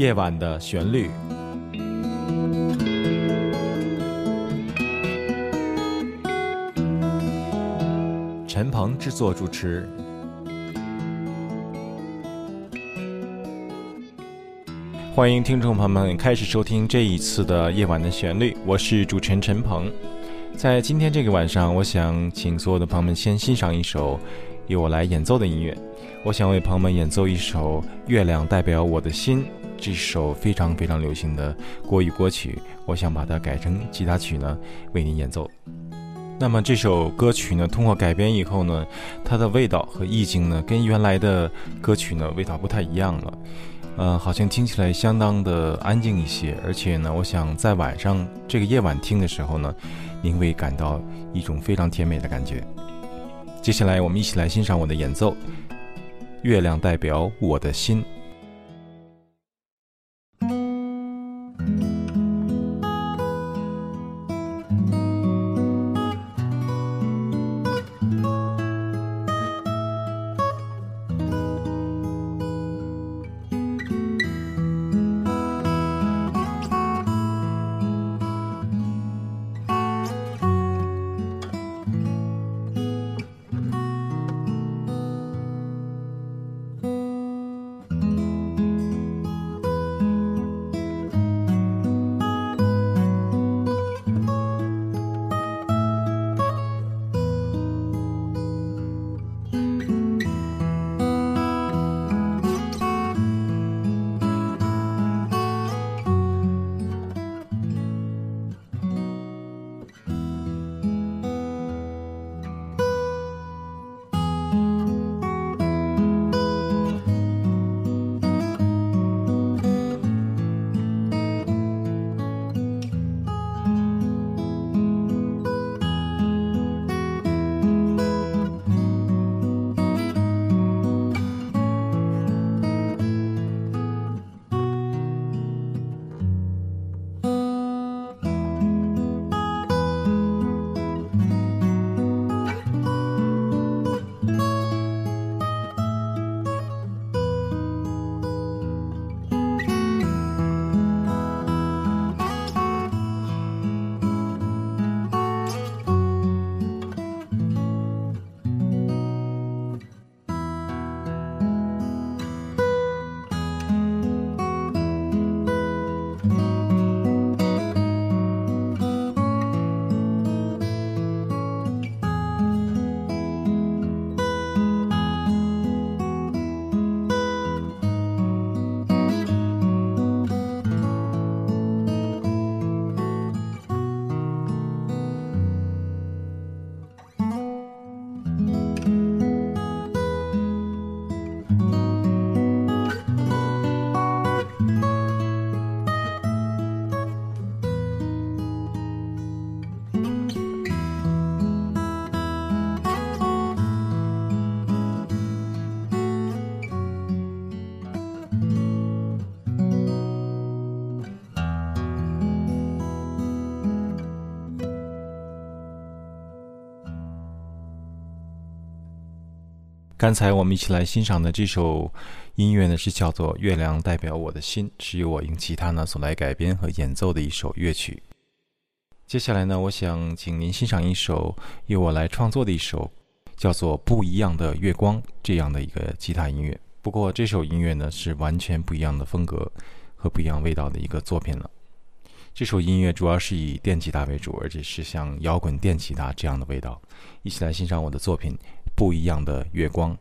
夜晚的旋律。陈鹏制作主持。欢迎听众朋友们开始收听这一次的夜晚的旋律，我是主持人陈鹏。在今天这个晚上，我想请所有的朋友们先欣赏一首由我来演奏的音乐。我想为朋友们演奏一首《月亮代表我的心》，这首非常非常流行的国语歌曲。我想把它改成吉他曲呢，为您演奏。那么这首歌曲呢，通过改编以后呢，它的味道和意境呢，跟原来的歌曲呢，味道不太一样了。呃，好像听起来相当的安静一些，而且呢，我想在晚上这个夜晚听的时候呢，您会感到一种非常甜美的感觉。接下来，我们一起来欣赏我的演奏。月亮代表我的心。刚才我们一起来欣赏的这首音乐呢，是叫做《月亮代表我的心》，是由我用吉他呢所来改编和演奏的一首乐曲。接下来呢，我想请您欣赏一首由我来创作的一首叫做《不一样的月光》这样的一个吉他音乐。不过这首音乐呢是完全不一样的风格和不一样味道的一个作品了。这首音乐主要是以电吉他为主，而且是像摇滚电吉他这样的味道。一起来欣赏我的作品。不一样的月光。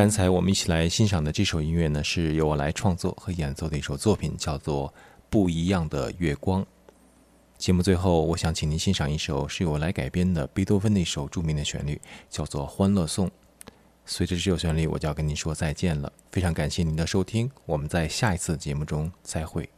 刚才我们一起来欣赏的这首音乐呢，是由我来创作和演奏的一首作品，叫做《不一样的月光》。节目最后，我想请您欣赏一首是由我来改编的贝多芬的一首著名的旋律，叫做《欢乐颂》。随着这首旋律，我就要跟您说再见了。非常感谢您的收听，我们在下一次节目中再会。